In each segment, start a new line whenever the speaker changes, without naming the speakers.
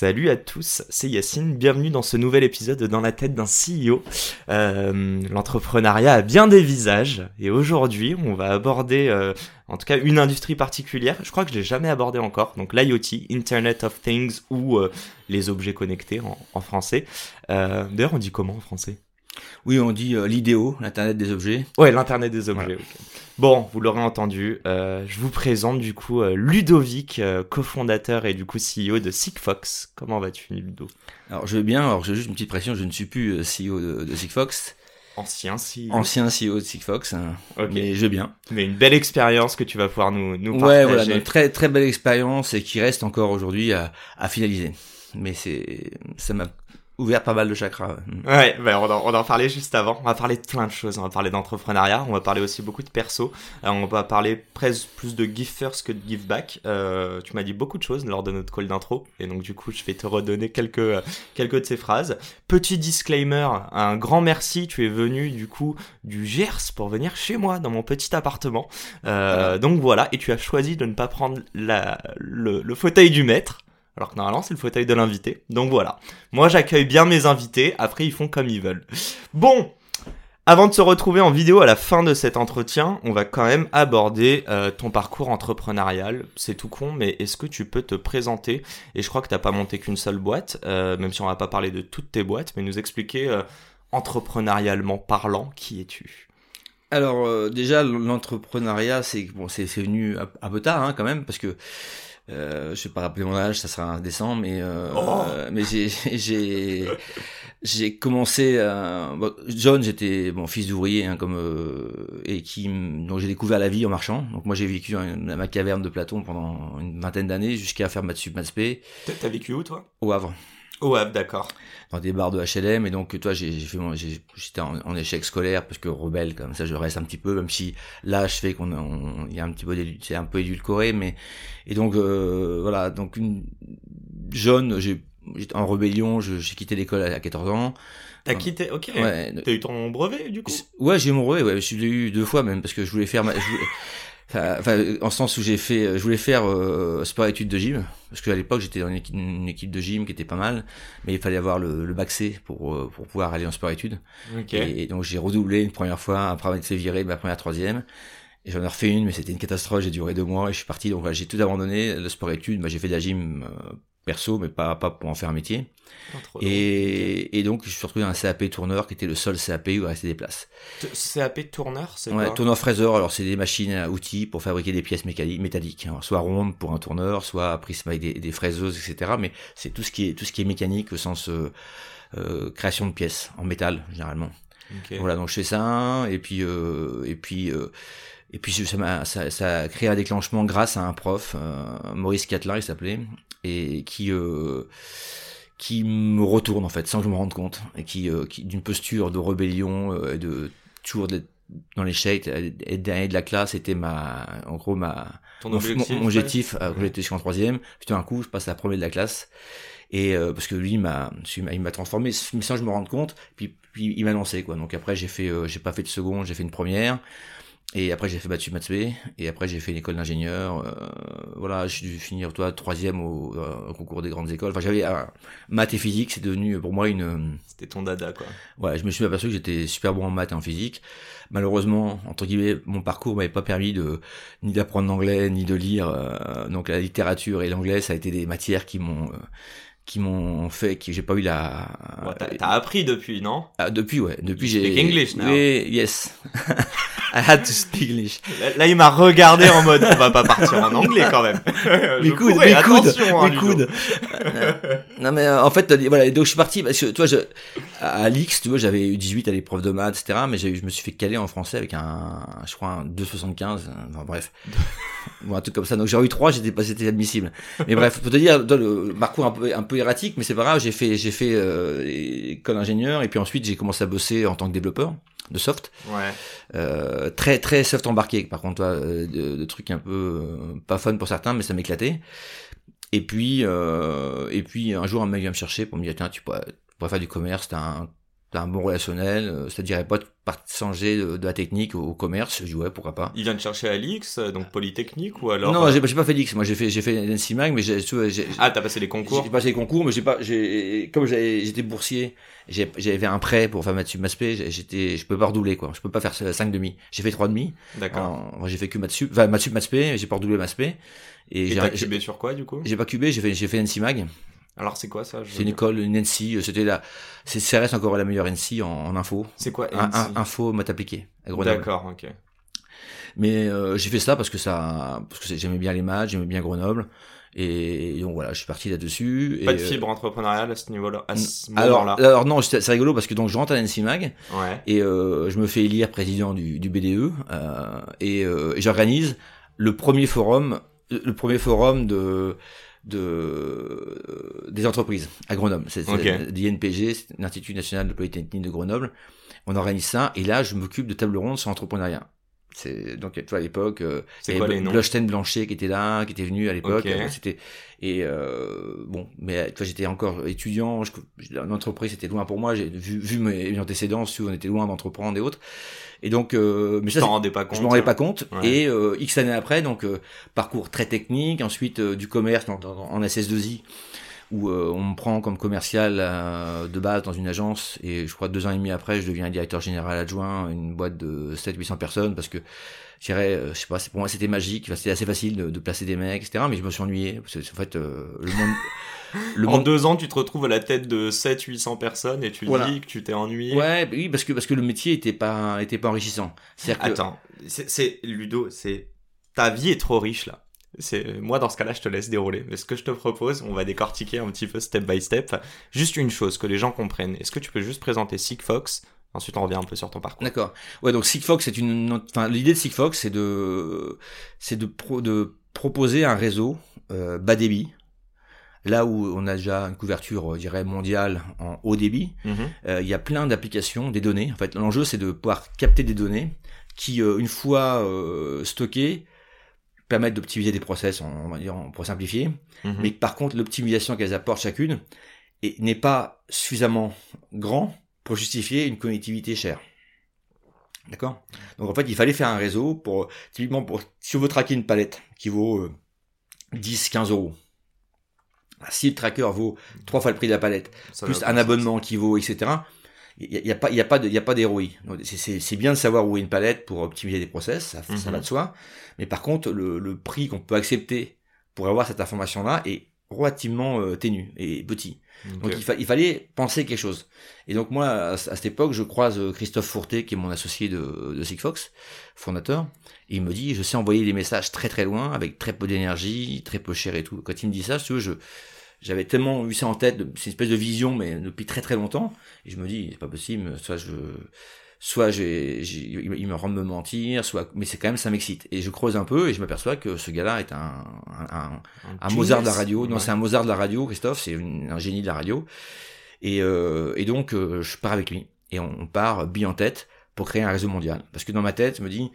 Salut à tous, c'est Yacine, bienvenue dans ce nouvel épisode dans la tête d'un CEO. Euh, L'entrepreneuriat a bien des visages et aujourd'hui on va aborder euh, en tout cas une industrie particulière, je crois que je l'ai jamais abordé encore, donc l'IoT, Internet of Things ou euh, les objets connectés en, en français. D'ailleurs on dit comment en français?
Oui, on dit l'idéo, l'Internet des objets.
Ouais, l'Internet des objets. Bon, vous l'aurez entendu, euh, je vous présente du coup euh, Ludovic, euh, cofondateur et du coup CEO de Sigfox. Comment vas-tu, Ludo?
Alors, je vais bien, alors j'ai juste une petite pression, je ne suis plus euh, CEO de, de Sigfox,
Ancien CEO.
ancien CEO de Sigfox, hein,
Ok.
mais je vais bien.
Mais une belle expérience que tu vas pouvoir nous, nous
Ouais,
partager.
voilà, une très très belle expérience et qui reste encore aujourd'hui à, à finaliser. Mais c'est, ça m'a ouvert pas mal de chakras.
Ouais, bah on, en, on en parlait juste avant. On va parler de plein de choses. On va parler d'entrepreneuriat. On va parler aussi beaucoup de perso. Euh, on va parler presque plus de give first que de give back. Euh, tu m'as dit beaucoup de choses lors de notre call d'intro. Et donc, du coup, je vais te redonner quelques, euh, quelques de ces phrases. Petit disclaimer. Un grand merci. Tu es venu, du coup, du Gers pour venir chez moi dans mon petit appartement. Euh. Donc voilà. Et tu as choisi de ne pas prendre la, le, le fauteuil du maître. Alors que normalement, c'est le fauteuil de l'invité. Donc voilà. Moi, j'accueille bien mes invités. Après, ils font comme ils veulent. Bon. Avant de se retrouver en vidéo à la fin de cet entretien, on va quand même aborder euh, ton parcours entrepreneurial. C'est tout con, mais est-ce que tu peux te présenter? Et je crois que t'as pas monté qu'une seule boîte, euh, même si on va pas parler de toutes tes boîtes, mais nous expliquer euh, entrepreneurialement parlant qui es-tu?
Alors déjà l'entrepreneuriat c'est bon venu un, un peu tard hein, quand même parce que euh, je vais pas rappeler mon âge ça sera indécent mais euh,
Oh.
mais j'ai j'ai j'ai commencé euh, bon, jeune j'étais bon fils d'ouvrier hein, comme euh, et qui donc j'ai découvert la vie en marchant. Donc moi j'ai vécu dans ma caverne de Platon pendant une vingtaine d'années jusqu'à faire maths sup maths
T'as vécu où toi?
Au Havre
Au Havre, d'accord.
dans des bars de HLM et donc toi j'ai fait j'étais en, en échec scolaire parce que rebelle comme ça je reste un petit peu même si l'âge fait qu'on on- il y a un petit peu c'est un peu édulcoré mais et donc euh, voilà donc une jeune j'ai j'étais en rébellion je- j'ai quitté l'école à, à 14 ans
T'as quitté, ok.
ouais
T'as eu ton brevet du coup?
Ouais j'ai eu mon brevet ouais je l'ai eu deux fois même parce que je voulais faire ma, je voulais- Enfin, en sens où j'ai fait, je voulais faire euh, sport études de gym, parce qu'à l'époque j'étais dans une équipe, une équipe de gym qui était pas mal, mais il fallait avoir le, le bac C pour euh, pour pouvoir aller en sport études.
Ok.
Et, donc j'ai redoublé une première fois, après avoir été viré de ma première troisième. Et j'en ai refait une, mais c'était une catastrophe, j'ai duré deux mois et je suis parti. Donc voilà, j'ai tout abandonné, le sport études, bah, j'ai fait de la gym euh, perso, mais pas, pas pour en faire un métier. Et, et donc je suis retrouvé dans un CAP tourneur qui était le seul CAP où il restait des places.
T- CAP tourneur, c'est
Ouais, tourneur fraiseur, alors c'est des machines à outils pour fabriquer des pièces mécaniques, métalliques, hein. soit rondes pour un tourneur, soit prisme avec des, des fraiseuses, etc. Mais c'est tout ce qui est tout ce qui est mécanique au sens euh, euh, création de pièces en métal généralement. Voilà, donc je fais ça, et puis euh, et puis et puis ça, ça, ça a créé un déclenchement grâce à un prof, euh, Maurice Catlin, il s'appelait, et qui euh, qui me retourne en fait sans que je me rende compte, et qui, euh, qui d'une posture de rébellion, euh, et de toujours d'être dans l'échec, être dernier de la classe, c'était ma, en gros ma,
Ton
mon,
objectif,
mon- mon
ouais.
objectif euh, quand j'étais jusqu'en troisième. Puis tout d'un coup, je passe à la première de la classe. Et euh, parce que lui il m'a il m'a- il m'a transformé mais sans que je me rende compte puis, puis il m'a lancé quoi donc après j'ai fait euh, j'ai pas fait de seconde j'ai fait une première et après j'ai fait battu maths B, et après j'ai fait une école d'ingénieur euh, voilà j'ai dû finir toi troisième au, euh, au concours des grandes écoles enfin j'avais euh, maths et physique c'est devenu pour moi une
C'était ton dada, quoi.
Ouais, je me suis aperçu que j'étais super bon en maths et en physique. Malheureusement, entre guillemets, mon parcours m'avait pas permis de ni d'apprendre l'anglais ni de lire. euh, donc la littérature et l'anglais, ça a été des matières qui m'ont euh, qui m'ont fait que j'ai pas eu la.
T'as- appris depuis, non?
Ah, depuis ouais, depuis j'ai.
speak English now.
Oui, yes. I had to speak English.
Là, là, il m'a regardé en mode, on va pas partir en anglais quand même.
mes coudes, mes
hein,
mes coudes. Euh, non mais euh, en fait, voilà, donc je suis parti parce que tu vois, je, à l'X, tu vois, j'avais eu 18 à l'épreuve de maths, etc. Mais j'ai- je me suis fait caler en français avec un, je crois, un 2,75. euh, Enfin bref. Ou un truc comme ça. Donc j'aurais eu 3, j'étais pas, c'était admissible. Mais bref, pour te dire, le parcours un peu, un peu erratique, mais c'est pas grave. J'ai fait, j'ai fait euh, école ingénieur et puis ensuite j'ai commencé à bosser en tant que développeur de soft.
Ouais.
Euh, très très soft embarqué. Par contre, toi, euh, de, de, trucs un peu euh, pas fun pour certains, mais ça m'éclatait. Et puis euh, et puis un jour un mec vient me chercher pour me dire tiens tu pourrais, tu pourrais faire du commerce, t'as un t'as un bon relationnel, euh, ça te dirait pas de changer de, de, la technique au, commerce Je dis ouais, pourquoi pas.
Il vient de chercher à l'X, donc Polytechnique ou alors
Non, euh... j'ai pas fait l'X, moi j'ai fait j'ai fait l'NCMAG, mais j'ai
Ah, t'as passé les concours
J'ai passé les concours, mais j'ai pas j'ai comme j'étais boursier, j'avais un prêt pour faire maths sup j'étais je peux pas redoubler quoi, je peux pas faire 5 demi. J'ai fait 3 demi.
D'accord.
Moi j'ai fait que maths sup, enfin maths sup maths j'ai pas redoublé maths
Et, et t'as cubé sur quoi du coup?
J'ai pas cubé, j'ai fait j'ai fait NCMAG.
Alors c'est quoi ça?
C'est une école, une NC, euh, c'était la, c'est, reste encore la meilleure NC en, en info.
C'est quoi
NC un, Info maths.
D'accord, ok.
Mais euh, j'ai fait ça parce que ça, parce que j'aimais bien les maths, j'aimais bien Grenoble. Et donc voilà, je suis parti là-dessus.
Pas
et,
de fibre euh, entrepreneuriale à ce niveau-là,
alors. Alors non, c'est rigolo parce que donc je rentre à l'NCMAG
ouais.
et euh, je me fais élire président du, du BDE euh, et, euh, et j'organise le premier forum, le premier forum de de des entreprises à Grenoble. C'est
okay.
l'INPG, l'Institut national de polytechnique de Grenoble. On organise ça et là je m'occupe de table ronde sur l'entrepreneuriat. C'est donc tu vois à l'époque euh,
il y avait
Blochten Blanchet qui était là, qui était venu à l'époque.
Okay.
C'était et euh, bon, mais tu vois j'étais encore étudiant. L'entreprise était loin pour moi. J'ai vu, vu mes antécédents, on était loin d'entreprendre et autres. Et donc, euh, mais ça,
t'en rendais pas compte.
Je m'en rendais pas compte.
Ouais.
Et euh, X années après, donc euh, parcours très technique. Ensuite euh, du commerce en, en SS2I où euh, on me prend comme commercial euh, de base dans une agence et je crois deux ans et demi après je deviens directeur général adjoint une boîte de 700-800 personnes parce que je dirais euh, je sais pas pour moi c'était magique. C'était assez facile de, de, placer des mecs etc mais je me suis ennuyé parce que en fait euh, le monde
le en monde... deux ans tu te retrouves à la tête de 700-800 personnes et tu voilà. dis que tu t'es ennuyé.
Ouais oui parce que parce que le métier était pas était pas enrichissant.
Que... attends c'est Ludo c'est ta vie est trop riche là c'est moi dans ce cas-là je te laisse dérouler. Mais ce que je te propose on va décortiquer un petit peu step by step. Juste une chose que les gens comprennent. Est-ce que tu peux juste présenter Sigfox? Ensuite on revient un peu sur ton parcours.
D'accord. Ouais donc Sigfox c'est une enfin l'idée de Sigfox c'est de c'est de pro, de proposer un réseau euh, bas débit. Là où on a déjà une couverture je dirais mondiale en haut débit. Il
mm
-hmm. euh, y a plein d'applications des données. En fait l'enjeu c'est de pouvoir capter des données qui euh, une fois euh, stockées permettent d'optimiser des process, on va dire, pour simplifier, -hmm. mais par contre, l'optimisation qu'elles apportent chacune n'est pas suffisamment grand pour justifier une connectivité chère. D'accord? Donc en fait, il fallait faire un réseau pour, typiquement, pour, si on veut traquer une palette qui vaut euh, 10, 15 euros, si le tracker vaut trois fois le prix de la palette, Ça plus un abonnement qui vaut, etc., il n'y a, pas, il y a pas de, il y a pas d'héroïne. C'est bien de savoir où est une palette pour optimiser des process, ça, mm -hmm. ça va de soi. Mais par contre, le, le prix qu'on peut accepter pour avoir cette information-là est relativement euh, ténu et petit. Okay. Donc il, fa il, fallait penser quelque chose. Et donc moi, à, à cette époque, je croise euh, Christophe Fourté, qui est mon associé de, de Sigfox, fondateur, et il me dit, je sais envoyer des messages très très loin, avec très peu d'énergie, très peu cher et tout. Quand il me dit ça, tu veux, je j'avais tellement eu ça en tête, c'est une espèce de vision, mais depuis très très longtemps, et je me dis, c'est pas possible, soit je soit j'ai, il me rend me mentir, soit, mais c'est quand même ça m'excite. Et je creuse un peu et je m'aperçois que ce gars-là est un, un, un, un Mozart de la radio. Non, c'est un Mozart de la radio, Christophe, c'est un génie de la radio. Et, euh, et donc, euh, je pars avec lui. Et on, on part bille en tête pour créer un réseau mondial. Parce que dans ma tête, je me dis,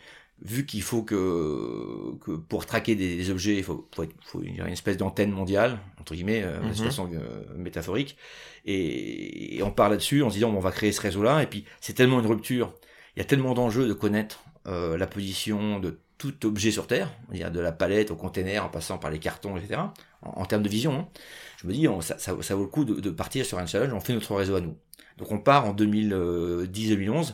vu qu'il faut que, que pour traquer des, des objets, il faut, faut, être, faut une espèce d'antenne mondiale, entre guillemets, euh,
Mhm.
de façon euh, métaphorique, et, et on part là-dessus en se disant bon, on va créer ce réseau-là, et puis c'est tellement une rupture, il y a tellement d'enjeux de connaître euh, la position de tout objet sur Terre, dire de la palette au container en passant par les cartons, etc., en, en termes de vision. Hein. Je me dis, on, ça, ça, ça, vaut le coup de, de, partir sur un challenge, on fait notre réseau à nous. Donc on part en 2010-2011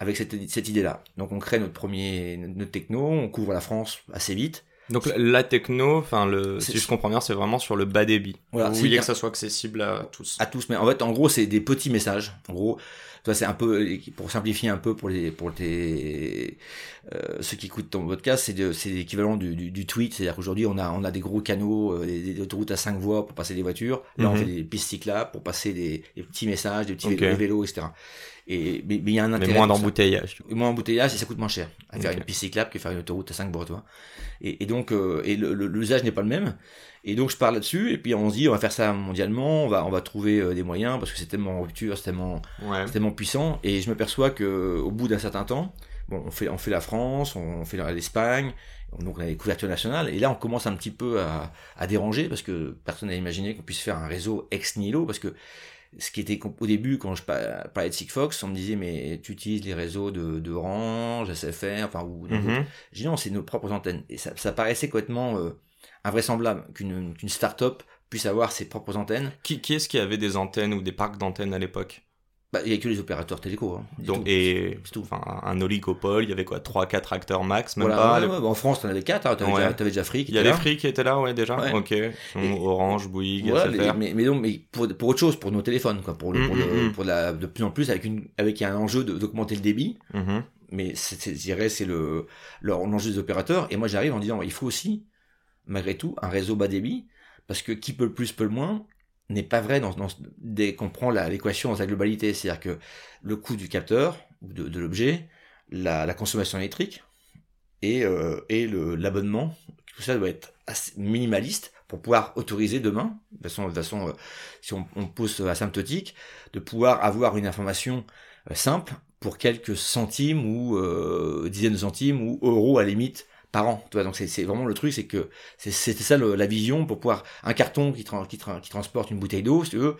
avec cette, cette idée-là. Donc on crée notre premier notre techno, on couvre la France assez vite.
Donc la techno, enfin le, si je comprends bien, c'est vraiment sur le bas débit.
Voilà,
Vous que ça soit accessible à tous.
À tous, mais en fait, en gros, c'est des petits messages. En gros, toi, c'est un peu pour simplifier un peu pour les pour tes euh, ceux qui écoutent ton podcast, c'est c'est l'équivalent du, du, du, tweet, c'est-à-dire qu'aujourd'hui on a on a des gros canaux, euh, des, des, autoroutes à cinq voies pour passer des voitures. Là, mm -hmm. on fait des pistes cyclables pour passer des, des petits messages, des petits
okay.
vélos, etc. Et mais mais il y a un intérêt.
Mais moins d'embouteillage.
Et moins d'embouteillage et ça coûte moins cher à faire une piste cyclable que faire une autoroute à 5 bords, tu vois. Et, et donc, euh, et le- le- l'usage n'est pas le même. Et donc, je parle là-dessus, et puis on se dit, on va faire ça mondialement, on va, on va trouver euh, des moyens, parce que c'est tellement en rupture, c'est tellement,
Ouais.
c'est tellement puissant. Et je m'aperçois que au bout d'un certain temps, bon, on fait, on fait la France, on fait l'Espagne, donc on a des couvertures nationales, et là, on commence un petit peu à, à déranger, parce que personne n'a imaginé qu'on puisse faire un réseau ex nihilo, parce que ce qui était au début quand je pa- parlais de Sigfox, on me disait mais tu utilises les réseaux de, de Orange, SFR, enfin ou
Mhm.
j'ai dit non, c'est nos propres antennes. Et ça, ça paraissait complètement euh, invraisemblable qu'une qu'une start-up puisse avoir ses propres antennes.
Qui, qui est-ce qui avait des antennes ou des parcs d'antennes à l'époque?
Bah, il y a que les opérateurs téléco. Hein,
Donc
tout.
et
tout.
enfin un oligopole, il y avait quoi 3 4 acteurs max même
Voilà,
pas.
ouais, ouais, bah, en France, t'en avais quatre, hein, t'avais
Ouais.
déjà, t'avais déjà Free qui
Il y a
était
les
là.
Free qui étaient là ouais déjà. OK.
Et-
Orange, Bouygues,
Voilà,
SFR.
les- mais, mais donc, mais pour, pour autre chose, pour nos téléphones, quoi, pour le, pour,
Mm,
le-
mm, mm.
pour la, de plus en plus avec une, avec un enjeu d'augmenter le débit.
Mhm.
mais je dirais, c'est le, l'enjeu des opérateurs. Et moi, j'arrive en disant, il faut aussi, malgré tout, un réseau bas débit, parce que qui peut le plus peut le moins n'est pas vrai dans, dès qu'on prend l'équation dans sa globalité. C'est-à-dire que le coût du capteur, de, de l'objet, la, consommation électrique et, euh, l'abonnement, tout ça doit être assez minimaliste pour pouvoir autoriser demain, de façon, de façon euh, si on, on pose asymptotique, de pouvoir avoir une information euh, simple pour quelques centimes ou dizaines de centimes ou euros à la limite par an. Tu vois, donc c'est, vraiment le truc, c'est que c'était ça le- la vision pour pouvoir un carton qui, tra- qui, tra- qui transporte une bouteille d'eau, si tu veux.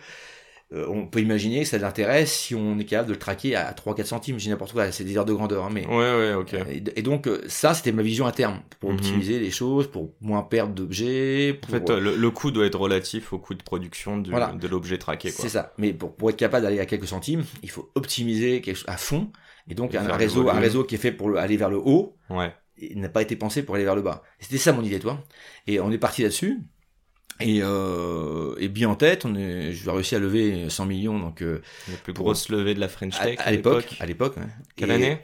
euh, on peut imaginer que ça l'intéresse si on est capable de le traquer à 3-4 centimes, j'ai n'importe quoi, c'est des heures de grandeur, hein, mais
Ouais ouais, OK.
euh, et, et donc euh, ça c'était ma vision à terme pour
Mhm.
optimiser les choses, pour moins perdre d'objets.
En fait, le, le coût doit être relatif au coût de production du-
Voilà.
de l'objet traqué.
C'est ça. Mais pour, pour être capable d'aller à quelques centimes, il faut optimiser quelque à fond. Et donc
Et
un réseau, un réseau qui est fait pour le- aller vers le haut,
Ouais.
N'a pas été pensé pour aller vers le bas. C'était ça mon idée, toi. Et on est parti là-dessus. Et, euh, et bien en tête, on est, je vais réussir à lever 100 millions donc euh,
La plus
Pour-
grosse levée de la French Tech
à l'époque, à l'époque. ouais.
Quelle
Et,
année?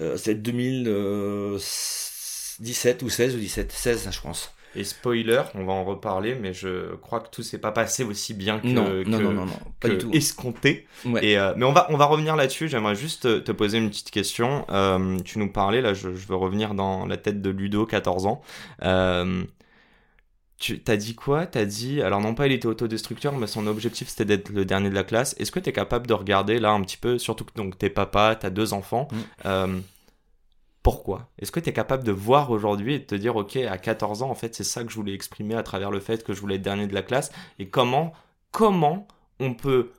euh, C'est 2017 ou 16 ou 17, 16 je pense.
Et spoiler, on va en reparler, mais je crois que tout s'est pas passé aussi bien que,
non,
que,
non, non, non, non, pas
que
du tout.
escompté.
Ouais.
Et euh, mais on va on va revenir là-dessus. J'aimerais juste te, poser une petite question. Euh, tu nous parlais là, je, je veux revenir dans la tête de Ludo, 14 ans. Euh, tu t'as dit quoi? T'as dit alors non pas il était autodestructeur, mais son objectif c'était d'être le dernier de la classe. Est-ce que t'es capable de regarder là un petit peu, surtout que donc t'es papa, t'as deux enfants.
Mm.
Pourquoi? Est-ce que tu es capable de voir aujourd'hui et de te dire, ok, à 14 ans, en fait, c'est ça que je voulais exprimer à travers le fait que je voulais être dernier de la classe? Et comment, comment on peut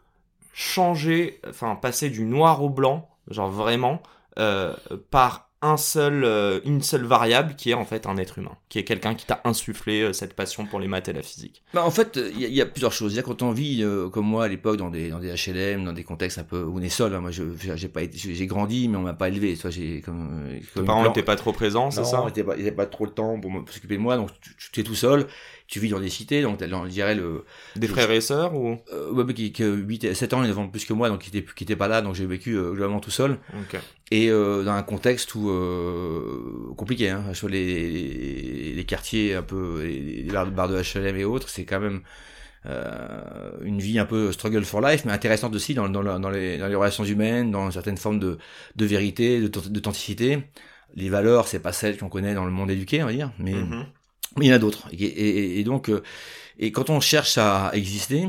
changer, enfin, passer du noir au blanc, genre vraiment, euh, par un seul, euh, une seule variable qui est en fait un être humain, qui est quelqu'un qui t'a insufflé euh, cette passion pour les maths et la physique.
Bah, en fait, il y, a- il y a plusieurs choses. C'est-à-dire, quand on vit euh, comme moi à l'époque dans des dans des HLM, dans des contextes un peu où on est seul. hein, moi, je j'ai pas j'ai grandi, mais on m'a pas élevé. Toi, j'ai comme, euh,
Tes
comme
parents
une plan-
n'étaient pas trop présents, c'est ça?
ils n'avaient pas, pas trop le temps pour s'occuper de moi, donc tu, tu- tu es tout seul. Tu vis dans des cités, donc t'as- on dirait le
Des frères et sœurs ou?
Euh, ouais, mais qui, qui 8 et 7 ans, ils ont plus que moi, donc qui étaient qui étaient pas là, donc j'ai vécu euh, globalement tout seul
Ok.
et euh, dans un contexte où euh, compliqué hein, sur les, les, les quartiers un peu les, les bars, bars de HLM et autres c'est quand même euh, une vie un peu struggle for life mais intéressante aussi dans, dans, dans, les, dans les relations humaines dans certaines formes de, de vérité de- d'authenticité les valeurs c'est pas celles qu'on connaît dans le monde éduqué on va dire mais
Mhm.
Mais il y en a d'autres. Et, donc, euh, et quand on cherche à exister,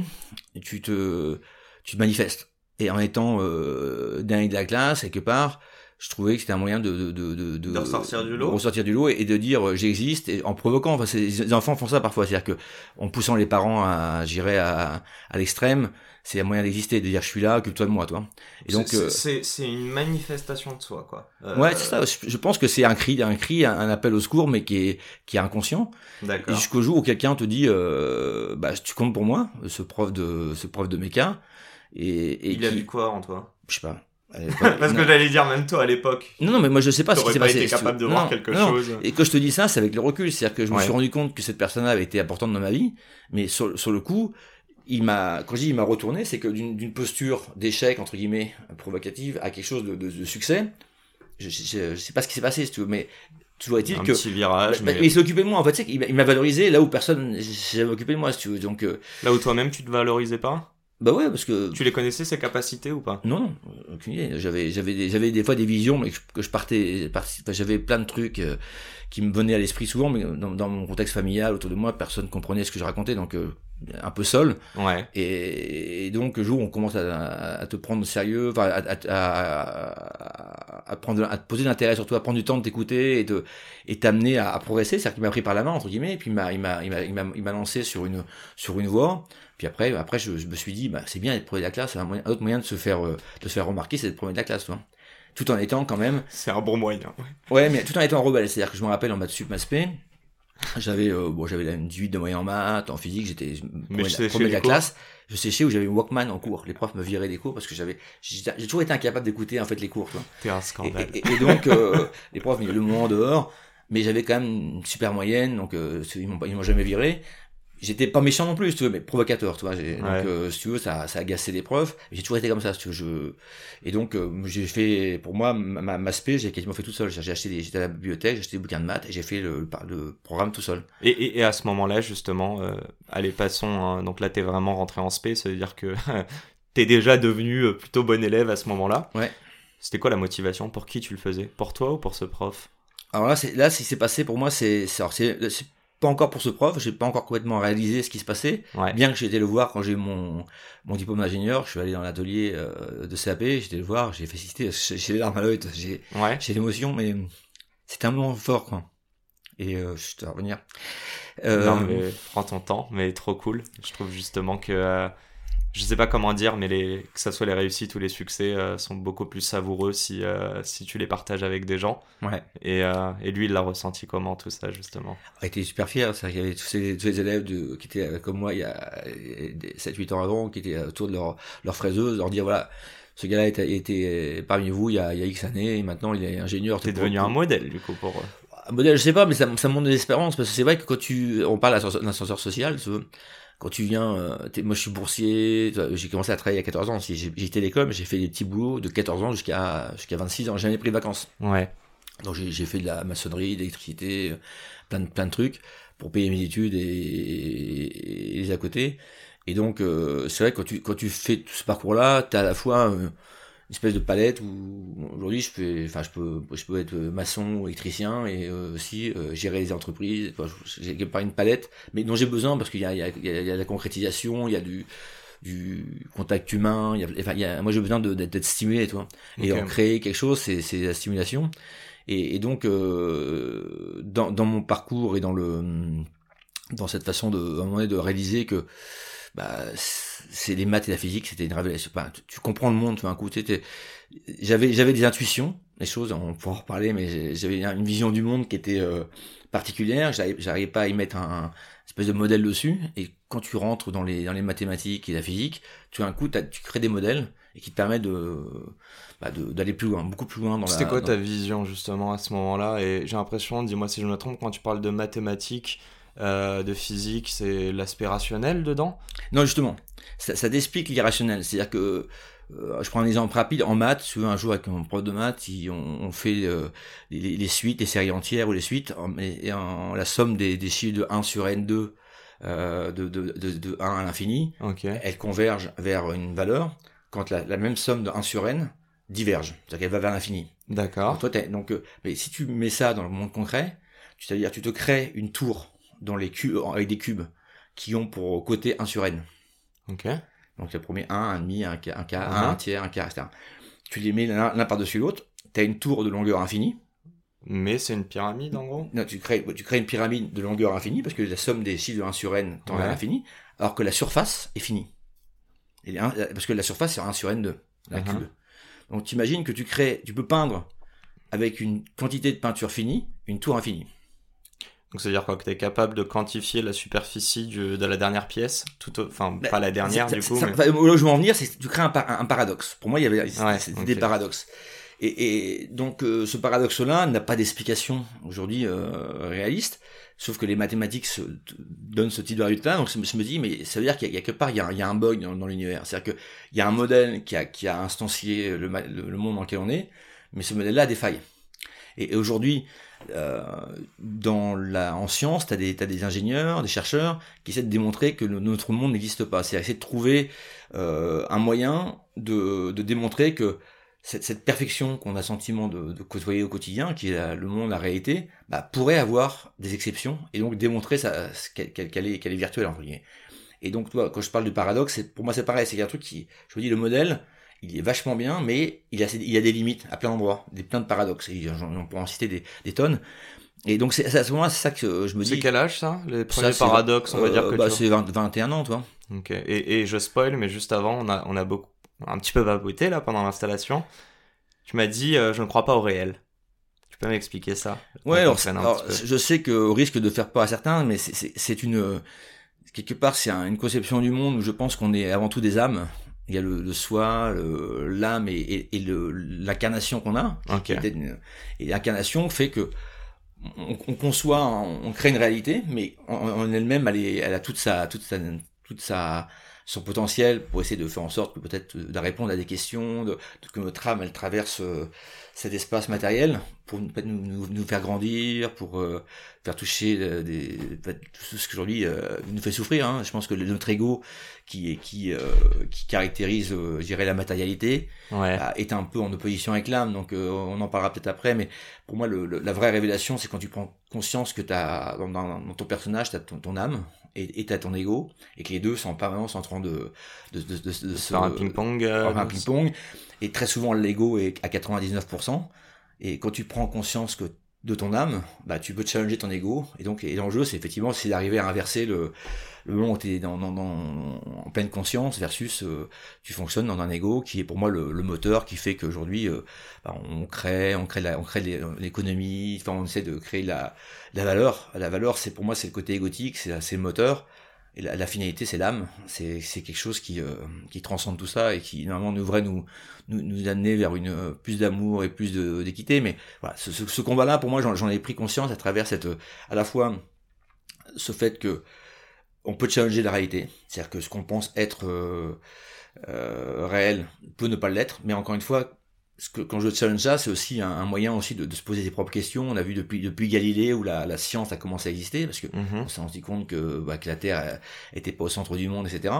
tu te, tu te manifestes. Et en étant euh, dernier de la classe, quelque part, je trouvais que c'était un moyen de, de, de, de,
De ressortir du lot.
de ressortir du lot et, et de dire euh, j'existe et en provoquant. Enfin, les enfants font ça parfois, c'est-à-dire que en poussant les parents à, j'irais à, à l'extrême, c'est un moyen d'exister, de dire je suis là, occupe-toi de moi, toi. Et donc,
C'est-
euh,
une manifestation de soi, quoi. Euh,
ouais, c'est ça. Je pense que c'est un cri, un cri, un appel au secours, mais qui est qui est inconscient.
D'accord.
jusqu'au jour où quelqu'un te dit, euh, bah, tu comptes pour moi, ce prof de, ce prof de méca, et, et
Il a vu quoi en toi?
Je sais pas. l'époque-
Parce que
non.
j'allais dire même toi à l'époque.
non, non, mais moi je sais pas ce qui s'est
pas
passé.
été
tu
capable de
veux.
voir
Non,
quelque
non.
chose.
Et quand je te dis ça, c'est avec le recul, c'est-à-dire que je me suis rendu compte que cette personne-là avait été importante dans ma vie, mais sur, sur le coup, il m'a, quand je dis il m'a retourné, c'est que d'une posture d'échec entre guillemets provocative à quelque chose de, de, de succès. Je, je, je sais pas ce qui s'est passé, si tu veux, mais toujours est-il que
petit virage,
Bah,
mais
mais il s'est occupé de moi en fait, c'est qu'il m'a- il m'a valorisé là où personne s'est occupé de moi si tu veux. Donc euh,
là où toi-même tu te valorisais pas?
Bah ouais, parce que
Tu les connaissais ces capacités ou pas?
Non, non, aucune idée. J'avais, j'avais, des, j'avais des fois des visions, mais que je, partais, j'avais plein de trucs euh, qui me venaient à l'esprit souvent, mais dans, dans mon contexte familial autour de moi, personne comprenait ce que je racontais, donc euh, un peu seul.
Ouais.
Et, et donc, le jour où on commence à, à te prendre au sérieux, à, à, à, à prendre, à te poser l'intérêt, surtout à prendre du temps de t'écouter et de, et t'amener à, à progresser, c'est-à-dire qu'il m'a pris par la main entre guillemets, et puis il m'a, il m'a, il m'a, il m'a, il m'a lancé sur une, sur une voie. Puis après, après, je, je me suis dit, bah, c'est bien d'être premier de la classe. Un, moyen- un autre moyen de se faire, euh, de se faire remarquer, c'est d'être premier de la classe, toi. Tout en étant quand même,
C'est un bon moyen.
ouais, mais tout en étant rebelle. C'est-à-dire que je me rappelle en maths sup, maths j'avais, euh, bon, j'avais une 18 de moyenne en maths, en physique, j'étais premier, de la- premier de
les
la
cours
classe. Je séchais où j'avais Walkman en cours. Les profs me viraient des cours parce que j'avais, j'ai toujours été incapable d'écouter en fait les cours.
T'es un
Et,
scandale.
et- et donc, euh, les profs me le moment dehors, mais j'avais quand même une super moyenne, donc euh, ils m'ont pas- ils m'ont jamais viré. J'étais pas méchant non plus, si tu veux, mais provocateur, tu vois. Donc, euh, si tu veux, ça, ça a agacé les profs. J'ai toujours été comme ça, si tu veux. Je... Et donc, euh, j'ai fait, pour moi, ma, ma, ma spé, j'ai quasiment fait tout seul. J'ai acheté des, j'étais à la bibliothèque, j'ai acheté des bouquins de maths et j'ai fait le, le, le programme tout seul.
Et, et, et à ce moment-là, justement, euh, allez, passons. hein, donc là, t'es vraiment rentré en spé, ça veut dire que t'es déjà devenu plutôt bon élève à ce moment-là.
Ouais.
C'était quoi la motivation? Pour qui tu le faisais? Pour toi ou pour ce prof?
Alors là, c'est, là, ce qui s'est passé pour moi, c'est, c'est, alors, c'est, c'est pas encore pour ce prof, j'ai pas encore complètement réalisé ce qui se passait.
Ouais.
Bien que j'ai été le voir quand j'ai eu mon, mon diplôme d'ingénieur, je suis allé dans l'atelier euh, de CAP, j'ai été le voir, j'ai félicité, j'ai j'ai les larmes à l'œil, j'ai,
Ouais.
j'ai l'émotion, mais c'était un moment fort, quoi. Et euh, je te revenir. Euh,
Non, mais prends ton temps, mais trop cool. Je trouve justement que. Euh, je sais pas comment dire, mais les, que ça soit les réussites ou les succès euh, sont beaucoup plus savoureux si, euh, si tu les partages avec des gens.
Ouais.
Et, euh, et lui, il l'a ressenti comment tout ça, justement?
On était super c'est qu'il y avait tous ces, tous les élèves de, qui étaient euh, comme moi il y a 7-8 ans avant, qui étaient autour de leur, leur fraiseuse, leur dire voilà, ce gars-là était, était parmi vous il y, a, il y a X années, et maintenant il est ingénieur.
T'es
pour-
devenu un modèle, du coup, pour eux.
Un modèle, je sais pas, mais ça, ça montre de l'espérance, parce que c'est vrai que quand tu, on parle d'ascenseur d'ascenseur social, tu veux, quand tu viens, euh, moi je suis boursier, j'ai commencé à travailler à 14 ans, Si j'ai j'ai fait des petits boulots de 14 ans jusqu'à jusqu'à 26 ans, j'ai jamais pris de vacances.
Ouais.
Donc j'ai fait de la maçonnerie, de l'électricité, euh, plein de, plein de trucs pour payer mes études et, et- et les à côté. Et donc euh, c'est vrai que quand tu, quand tu fais tout ce parcours-là, tu as à la fois euh, une espèce de palette où aujourd'hui je peux, enfin je peux, je peux être maçon ou électricien et euh, aussi euh, gérer les entreprises. Enfin, j'ai pas une palette, mais dont j'ai besoin parce qu'il y a, il y, a, il y a- il y a la concrétisation, il y a du du contact humain, il y a, enfin, il y a, moi j'ai besoin de- d'être stimulé, toi. Et en créer quelque chose, c'est c'est la stimulation. Et, et donc, euh, dans, dans mon parcours et dans le dans cette façon de, à un moment donné, de réaliser que bah, c'est les maths et la physique, c'était une révélation. Enfin, tu, tu comprends le monde, tu vois, un coup, j'avais j'avais des intuitions, des choses, on pourra en reparler, mais j'avais une vision du monde qui était euh, particulière. J'arrivais pas à y mettre un, un espèce de modèle dessus. Et quand tu rentres dans les dans les mathématiques et la physique, tu un coup, tu crées des modèles et qui te permettent de bah, d'aller plus loin, beaucoup plus loin dans la.
C'était quoi
dans-
ta vision justement à ce moment-là? Et j'ai l'impression, dis-moi si je me trompe, quand tu parles de mathématiques, euh, de physique, c'est l'aspect rationnel dedans?
Non, justement, ça, ça t'explique l'irrationnel. C'est-à-dire que, euh, je prends un exemple rapide, en maths, tu vois, un jour avec mon prof de maths, il- on, on fait euh, les, les suites, les séries entières ou les suites, en, et, en- la somme des, des chiffres de 1 sur n2 euh, de, de, de, de 1 à l'infini,
Ok.
elles convergent vers une valeur quand la, la même somme de 1 sur n diverge, c'est-à-dire qu'elle va vers l'infini.
D'accord.
Donc, toi, donc, euh, mais si tu mets ça dans le monde concret, c'est-à-dire tu te crées une tour dans les cubes, avec des cubes qui ont pour côté 1 sur n.
Ok.
Donc le premier 1, 1 demi, 1 quart, un, quart,
Mhm.
un, un tiers, un quart, etc. Tu les mets l'un par-dessus l'autre, tu as une tour de longueur infinie.
Mais c'est une pyramide en gros?
Non, tu, crées, tu crées une pyramide de longueur infinie parce que la somme des chiffres de 1 sur n tend
Ouais.
à l'infini, alors que la surface est finie. Et un- parce que la surface c'est 1 sur n2, la
Mhm.
cube. Donc tu imagines que tu crées, tu peux peindre avec une quantité de peinture finie, une tour infinie.
Donc c'est-à-dire quoi que tu es capable de quantifier la superficie du- de la dernière pièce tout au- Enfin,
Bah,
pas la dernière du coup.
ça-
mais-
enfin, là où je veux en venir, c'est que tu crées un, par- un paradoxe. Pour moi, il y avait
Ouais,
des paradoxes. Et, et donc, euh, ce paradoxe-là n'a pas d'explication aujourd'hui euh, réaliste, sauf que les mathématiques se, donnent ce type de résultat. Donc, je me, je me dis, mais ça veut dire qu'il y a, il y a quelque part, il y a, un- il y a un bug dans, dans l'univers. C'est-à-dire qu'il y a un modèle qui a, qui a instancié le, ma- le, le monde dans lequel on est, mais ce modèle-là a des failles. Et, et aujourd'hui, dans la, en science, tu as, des, des ingénieurs, des chercheurs qui essaient de démontrer que notre monde n'existe pas. C'est essayer de trouver euh, un moyen de, de démontrer que cette, cette perfection qu'on a sentiment de, de, côtoyer au quotidien, qui est le monde, la réalité, bah, pourrait avoir des exceptions et donc démontrer qu'elle qu'elle est, qu'elle est virtuelle entre guillemets. Et donc, toi, quand je parle du paradoxe, pour moi c'est pareil, c'est un truc qui, je vous dis, le modèle, il est vachement bien, mais il a, il a des limites à plein d'endroits, des plein de paradoxes. Et on pourrait en citer des, des tonnes. Et donc c'est à ce moment-là, c'est ça que je me dis.
C'est quel âge ça Les premiers paradoxes, on va dire que
bah, c'est 21 ans, toi.
Ok. Et, et je spoil, mais juste avant, on a, on a beaucoup, un petit peu vapoté là pendant l'installation. Tu m'as dit, euh, je ne crois pas au réel. Tu peux m'expliquer ça?
Ouais, alors, je sais que au risque de faire peur à certains, mais c'est une quelque part c'est une conception du monde où je pense qu'on est avant tout des âmes il y a le, le soi, l'âme et, et, et l'incarnation qu'on a. Et l'incarnation fait que on, on, conçoit, on crée une réalité, mais en, elle-même, elle, elle a toute sa, toute sa, toute sa, son potentiel pour essayer de faire en sorte que peut-être de répondre à des questions, de, que notre âme elle traverse euh, cet espace matériel pour nous, nous, nous faire grandir, pour euh, faire toucher euh, des, tout ce qu'aujourd'hui nous fait souffrir. Hein. Je pense que notre ego qui, qui, qui caractérise, je dirais, la matérialité ouais. Bah, est un peu en opposition avec l'âme. Donc on en parlera peut-être après, mais pour moi le, la vraie révélation c'est quand tu prends conscience que as, dans, dans, ton personnage, tu as ton, ton âme et t'as ton ego et que les deux sont en permanence en train de de, de, de, de
se faire un ping pong
euh, un ping pong et très souvent l'ego est à 99% et quand tu prends conscience que de ton âme bah tu peux challenger ton ego. Et donc et l'enjeu c'est effectivement c'est d'arriver à inverser le le moment où tu es dans, dans, dans, en pleine conscience versus euh, tu fonctionnes dans un ego qui est pour moi le, le moteur qui fait qu'aujourd'hui euh, bah, on crée on crée la, on crée l'économie enfin on essaie de créer la, la valeur. La valeur c'est pour moi c'est le côté égotique c'est le moteur la, finalité c'est l'âme. C'est quelque chose qui euh, qui transcende tout ça et qui normalement devrait nous nous, nous amener vers une plus d'amour et plus d'équité. Mais voilà ce, ce, ce combat là pour moi j'en ai pris conscience à travers cette à la fois ce fait que on peut challenger la réalité. C'est-à-dire que ce qu'on pense être euh, euh, réel peut ne pas l'être, mais encore une fois, ce que, quand je challenge ça, c'est aussi un, moyen aussi de, se poser ses propres questions. On a vu depuis depuis Galilée où la, science a commencé à exister, parce que mm-hmm. on s'est rendu compte que, bah, que la Terre était pas au centre du monde, etc.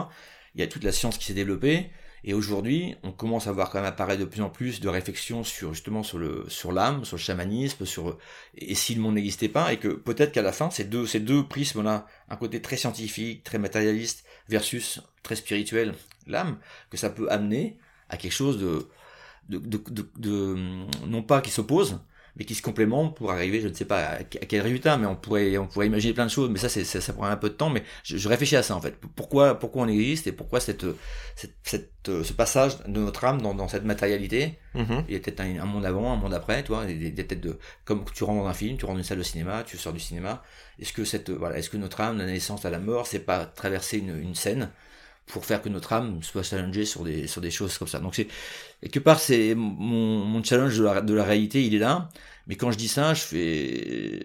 Il y a toute la science qui s'est développée. Et aujourd'hui, on commence à voir quand même apparaître de plus en plus de réflexions sur justement sur le sur l'âme, sur le chamanisme, sur et si le monde n'existait pas, et que peut-être qu'à la fin, ces deux ces deux prismes là, un côté très scientifique, très matérialiste versus très spirituel, l'âme, que ça peut amener à quelque chose de de, de, de, de non pas qui s'oppose, mais qui se complémentent pour arriver, je ne sais pas à, quel résultat, mais on pourrait, on pourrait imaginer plein de choses, mais ça, c'est, ça, ça prend un peu de temps, mais je, je, réfléchis à ça, en fait. Pourquoi, pourquoi on existe et pourquoi cette, cette, cette ce passage de notre âme dans, dans cette matérialité. Mm-hmm. Il y a peut-être un, monde avant, un monde après, toi, des, des têtes de, comme tu rentres dans un film, tu rentres dans une salle de cinéma, tu sors du cinéma. Est-ce que cette, voilà, est-ce que notre âme, la naissance à la mort, c'est pas traverser une, une scène? Pour faire que notre âme soit challengée sur des sur des choses comme ça. Donc quelque part c'est mon, mon challenge de la, de la réalité, il est là. Mais quand je dis ça, je fais,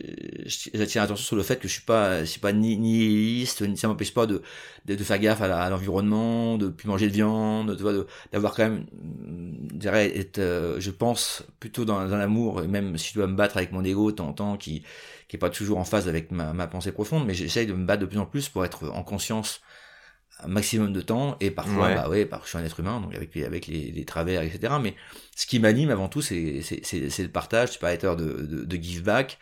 j'attire l'attention sur le fait que je suis pas, je suis pas ni nihiliste, ni ça m'empêche pas de, de, faire gaffe à l'environnement, de plus manger de viande, tu d'avoir quand même, je dirais, être, euh, je pense plutôt dans, dans l'amour, même si je dois me battre avec mon ego de temps en temps, qui, qui est pas toujours en phase avec ma, ma pensée profonde, mais j'essaye de me battre de plus en plus pour être en conscience un maximum de temps et parfois ouais. bah ouais parce que je suis un être humain donc avec avec les, les travers etc mais ce qui m'anime avant tout c'est c'est c'est le partage. Tu parlais de, de, de give back.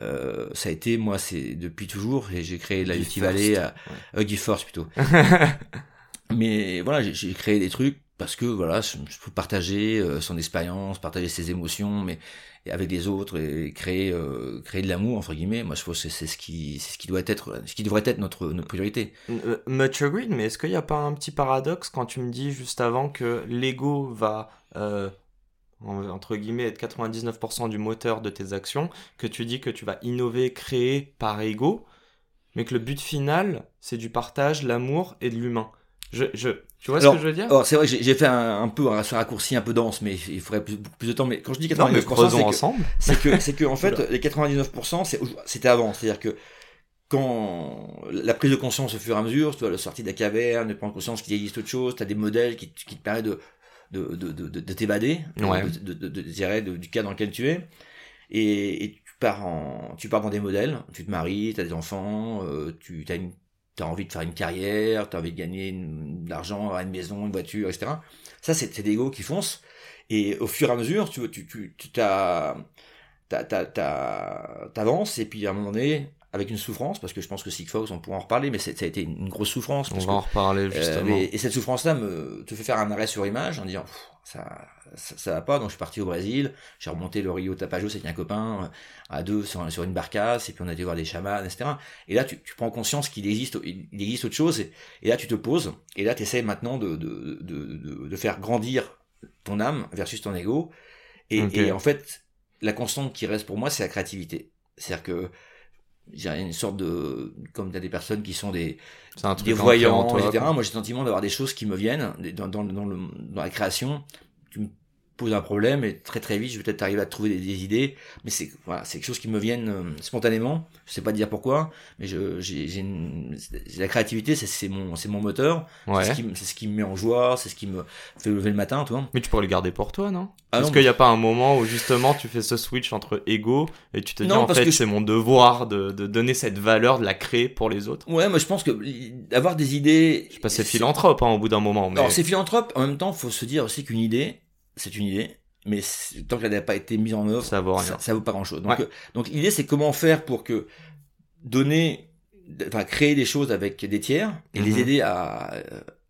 Euh, ça a été moi c'est depuis toujours et j'ai créé la Beauty Valley à, euh, give force plutôt. Mais voilà j'ai créé des trucs parce que voilà je, je peux partager euh, son expérience partager ses émotions mais avec les autres et créer euh, créer de l'amour entre guillemets. Moi je pense que c'est ce qui c'est ce qui doit être ce qui devrait être notre notre priorité.
Uh, much agreed mais est-ce qu'il n'y a pas un petit paradoxe quand tu me dis juste avant que l'ego va euh, entre guillemets être 99% du moteur de tes actions que tu dis que tu vas innover créer par ego mais que le but final c'est du partage l'amour et de l'humain? Je, je, tu vois
alors,
ce que je veux dire
Alors c'est vrai que j'ai fait un, un, peu un raccourci un peu dense, mais il faudrait plus, beaucoup plus de temps. Mais quand je dis 99%, c'est que, c'est que en fait les 99% c'était avant, c'est-à-dire que quand la prise de conscience au fur et à mesure, tu vois, la sortie de la caverne, de prendre conscience qu'il existe autre chose, tu as des modèles qui, qui te permettent de de, de, de, de t'évader,
ouais.
de, de, de, de, du cas dans lequel tu es, et, et pars en, tu pars dans des modèles, tu te maries, tu as des enfants, euh, tu as, une, as envie de faire une carrière, tu as envie de gagner de l'argent, avoir une maison, une voiture, etc. Ça, c'est des égos qui foncent. Et au fur et à mesure, tu tu tu tu t'as t'as- t'as- t'as- t'avances et puis à un moment donné, avec une souffrance, parce que je pense que Sigfox, on pourra en reparler, mais ça a été une grosse souffrance.
On va en reparler
euh,
justement.
mais- et cette souffrance-là me te fait faire un arrêt sur image en disant ça, ça ça va pas. Donc je suis parti au Brésil, j'ai remonté le Rio Tapajos avec un copain euh, à deux sur, sur une barcasse et puis on a été voir des chamans, etc. Et là tu, tu prends conscience qu'il existe il existe autre chose et, et là tu te poses et là tu essaies maintenant de, de, de, de, faire grandir ton âme versus ton ego. Et, et en fait la constante qui reste pour moi c'est la créativité. C'est-à-dire que une sorte de comme t'as des personnes qui sont des
un truc
des voyants,
toi,
etc. Moi, j'ai le sentiment d'avoir des choses qui me viennent dans, dans, dans, le, dans la création. Me poses un problème et très très vite, je vais peut-être arriver à trouver des, des idées. Mais c'est voilà, c'est quelque chose qui me viennent euh, spontanément. Je sais pas dire pourquoi, mais je j'ai une- la créativité, c'est c'est mon c'est mon moteur.
Ouais.
C'est ce qui me- c'est ce qui me met en joie, c'est ce qui me fait lever le matin, tu vois.
Mais tu pourrais le garder pour toi, non?
Ah non,
qu'il n'y a pas un moment où justement tu fais ce switch entre ego et tu te dis
Non,
en
parce
fait
je-
c'est mon devoir de, de donner cette valeur, de la créer pour les autres
Ouais, moi je pense que avoir des idées.
Je sais pas, c'est philanthrope hein, au bout d'un moment. Mais...
Alors c'est philanthrope. En même temps, faut se dire aussi qu'une idée, c'est une idée, mais tant qu'elle n'a pas été mise en œuvre,
Ça vaut rien.
ça, ça vaut pas grand chose. Donc,
Ouais.
euh, donc l'idée c'est comment faire pour que donner, enfin créer des choses avec des tiers et les
Mhm.
aider à,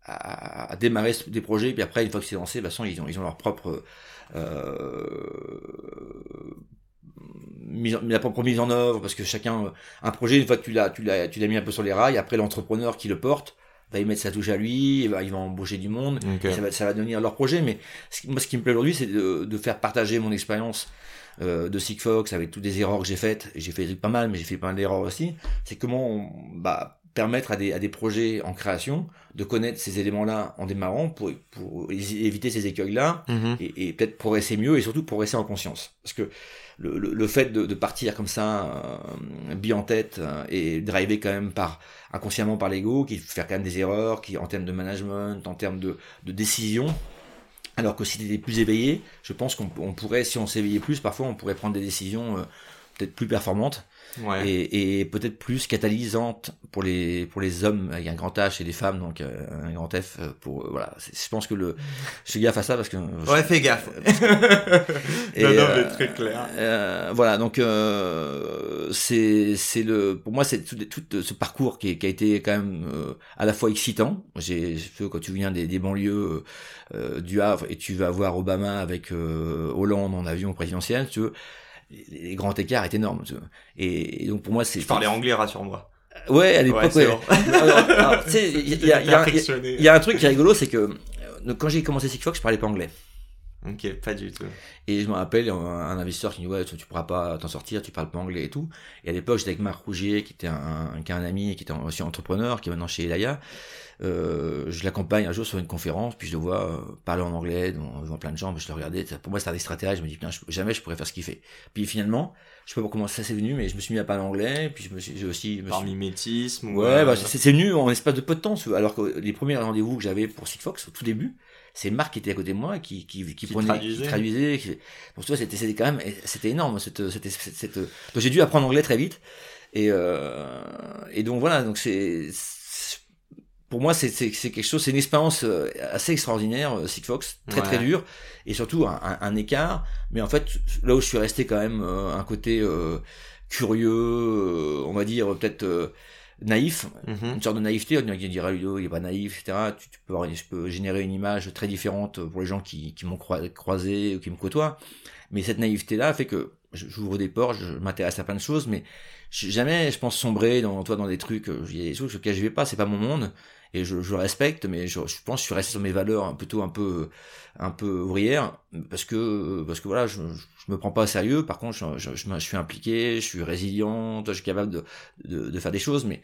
à, à démarrer des projets. Et puis après, une fois que c'est lancé, de toute façon, ils ont, ils ont leur propre euh, mise en, la propre mise en œuvre parce que chacun, un projet, une fois que tu l'as, tu l'as, tu l'as mis un peu sur les rails, après l'entrepreneur qui le porte va y mettre sa touche à lui, il va, il va embaucher du monde. Ça, va, ça va devenir leur projet, mais ce moi, ce qui me plaît aujourd'hui, c'est de, de faire partager mon expérience euh, de Sigfox avec toutes les erreurs que j'ai faites. J'ai fait pas mal, mais j'ai fait pas mal d'erreurs aussi. C'est comment on, bah, permettre à des, à des projets en création de connaître ces éléments-là en démarrant pour, pour éviter ces écueils-là
Mhm.
et, et peut-être progresser mieux et surtout progresser en conscience. Parce que le, le, fait de, partir comme ça, euh, bille en tête, euh, et drivé quand même par inconsciemment par l'ego, qui fait quand même des erreurs, qui en termes de management, en termes de, de décision, alors que si tu étais plus éveillé, je pense qu'on on pourrait, si on s'éveillait plus, parfois on pourrait prendre des décisions euh, peut-être plus performantes
Ouais.
et, et peut-être plus catalysantes pour les pour les hommes avec un grand H et les femmes donc euh, un grand F euh, pour euh, voilà je pense que le je fais gaffe à ça parce que
Ouais, fais gaffe.
et,
Non, non, mais
euh,
très clair.
euh, voilà, donc euh, c'est c'est le pour moi c'est tout, tout ce parcours qui, qui a été quand même euh, à la fois excitant. J'ai quand tu viens des, des banlieues euh, du Havre et tu vas voir Obama avec euh, Hollande en avion présidentiel, tu veux, les, grands écarts. Tu vois. Et, et donc pour moi c'est
Je parlais anglais, rassure-moi.
Ouais, à l'époque,
Ouais,
il y, a- un truc qui est rigolo, c'est que euh, quand j'ai commencé Sigfox, je parlais pas anglais.
Ok, pas du tout.
Et je me rappelle un, un investisseur qui me dit ouais tu, tu pourras pas t'en sortir, tu parles pas anglais et tout. Et à l'époque j'étais avec Marc Rougier qui était un, qui est un ami qui était aussi entrepreneur, qui est maintenant chez Elaya. Euh, je l'accompagne un jour sur une conférence, puis je le vois euh, parler en anglais devant, devant plein de gens. Je le regardais, pour moi c'était un extraterrestre. Je me dis putain, jamais je pourrais faire ce qu'il fait. Puis finalement, je sais pas comment ça s'est venu, mais je me suis mis à parler anglais. Puis je me suis, j'ai aussi, je me
Par
suis-
mimétisme ou,
Ouais,
euh,
bah, c'est venu en espace de peu de temps. Alors que les premiers rendez-vous que j'avais pour Sigfox au tout début, c'est Marc qui était à côté de moi qui, qui, qui,
Qui
prenait,
traduisait.
qui traduisait. qui- Donc tu vois, c'était c'était quand même, c'était énorme. Cette, cette, cette, cette- Donc j'ai dû apprendre anglais très vite. Et, euh, et donc voilà, donc c'est pour moi c'est c'est c'est quelque chose, c'est une expérience euh, assez extraordinaire, euh, Sigfox, très très
Ouais.
dur et surtout un, un, un écart. Mais en fait, là où je suis resté quand même euh, un côté euh, curieux, euh, on va dire peut-être naïf,
mhm.
une sorte de naïveté, on dirait Ludo, il est pas naïf, etc. Tu, tu peux, avoir- je peux générer une image très différente pour les gens qui, qui m'ont croi- croisé ou qui me côtoient. Mais cette naïveté-là fait que j'ouvre des portes, je m'intéresse à plein de choses, mais jamais, je pense, sombrer dans, toi, dans des trucs, il y a des choses sur lesquelles je vais pas, c'est pas mon monde, et je, je respecte, mais je, je pense que je suis resté sur mes valeurs hein, plutôt un peu, un peu ouvrières, parce que, parce que voilà, je, je me prends pas au sérieux, par contre, je, je, je, je suis impliqué, je suis résilient, je suis capable de, de, de faire des choses, mais,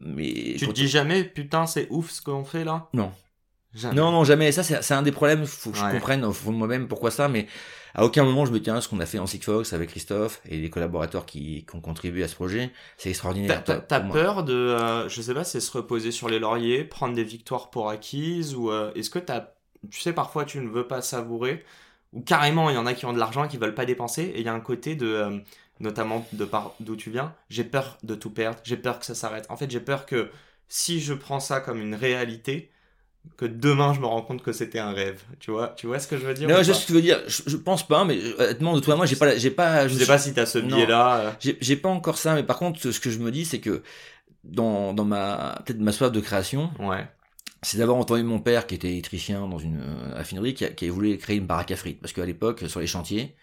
mais
Tu te dis jamais, putain, c'est ouf ce qu'on fait là?
Non.
Jamais.
non, non, jamais. Ça, c'est un des problèmes. Faut que je
Ouais.
comprenne au fond de moi-même pourquoi ça. Mais à aucun moment, je me tiens à ce qu'on a fait en Sigfox avec Christophe et les collaborateurs qui, qui ont contribué à ce projet. C'est extraordinaire.
t'as- peur de, euh, je sais pas, c'est se reposer sur les lauriers, prendre des victoires pour acquises, ou euh, est-ce que t'as, tu sais, parfois tu ne veux pas savourer, ou carrément il y en a qui ont de l'argent et qui veulent pas dépenser, et il y a un côté de, euh,
notamment de par d'où tu viens, j'ai peur de tout perdre, j'ai peur que ça s'arrête. En fait, j'ai peur que si je prends ça comme une réalité, que demain je me rends compte que c'était un rêve. Tu vois, tu vois ce que je veux dire
Non, je sais ce que tu veux dire. Je, je pense pas, mais euh, honnêtement, de toi, moi, j'ai pas, j'ai pas,
Je sais pas si t'as ce biais-là. euh.
J'ai pas encore ça, mais par contre, ce que je me dis, c'est que dans, dans ma peut-être ma soif de création,
Ouais.
c'est d'avoir entendu mon père qui était électricien dans une euh, raffinerie qui, a- qui voulait créer une baraque à frites parce qu'à l'époque sur les chantiers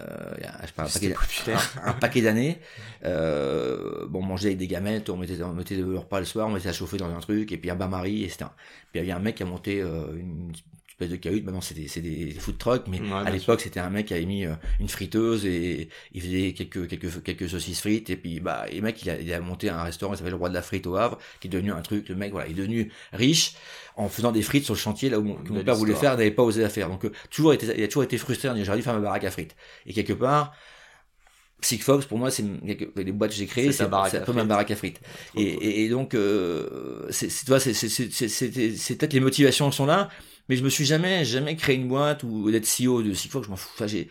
euh, il y a, je sais pas, un paquet,
populaire.
un, un paquet d'années euh, bon on mangeait avec des gamètes on mettait on mettait le repas le soir on mettait à chauffer dans un truc et puis un bain-marie et c'était un- puis il y avait un mec qui a monté euh, une espèce de cahute. Maintenant c'est des c'est des food trucks mais
Ouais,
à l'époque c'était un mec qui avait mis euh, une friteuse et il faisait quelques quelques quelques saucisses frites. Et puis bah et le mec il a, il a monté un restaurant qui s'appelle le roi de la frite au Havre qui est devenu un truc le mec voilà il est devenu riche en faisant des frites sur le chantier là où mon, que mon
Belle
père voulait faire n'avait pas osé la faire. Donc euh, toujours été, il a toujours été frustré en disant j'aurais dû faire ma baraque à frites. Et quelque part Sigfox pour moi c'est les boîtes que j'ai créées
C'est
un peu ma baraque à frites. Et,
cool.
et, donc, euh, c'est peut-être les motivations sont là, mais je me suis jamais, jamais créé une boîte ou d'être CEO de Sigfox, je m'en fous. Enfin, j'ai,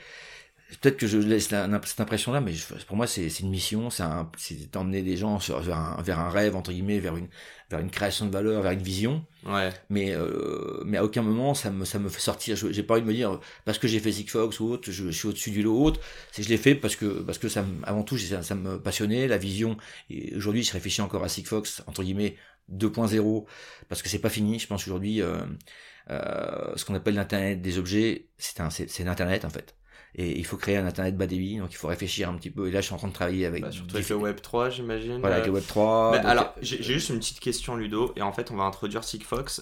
peut-être que je laisse la- cette impression-là, mais je- pour moi, c'est, une mission, c'est, d'emmener des gens sur, vers, un, vers un rêve, entre guillemets, vers une, vers une création de valeur, vers une vision.
Ouais.
Mais, euh, mais à aucun moment, ça me, ça me fait sortir. J'ai pas envie de me dire, parce que j'ai fait Sigfox ou autre, je, je suis au-dessus du lot ou autre. C'est que je l'ai fait parce que, parce que ça, avant tout, ça, ça me passionnait, la vision. Et aujourd'hui, je réfléchis encore à Sigfox, entre guillemets, 2.0, parce que c'est pas fini. Je pense qu'aujourd'hui, euh, euh, ce qu'on appelle l'internet des objets, c'est un, c'est, l'internet en fait. Et il faut créer un internet bas débit, donc il faut réfléchir un petit peu. Et là, je suis en train de travailler avec,
Bah, surtout avec le Web 3, j'imagine.
voilà, avec
Euh,
le Web 3.
mais
donc,
alors,
euh,
j'ai j'ai juste une petite question, Ludo, et en fait, on va introduire Sigfox.